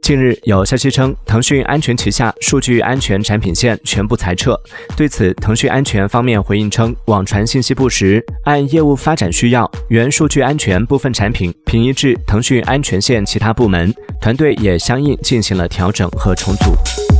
近日有消息称腾讯安全旗下数据安全产品线全部裁撤。对此腾讯安全方面回应称网传信息不实按业务发展需要原数据安全部分产品平移至腾讯安全线其他部门团队也相应进行了调整和重组。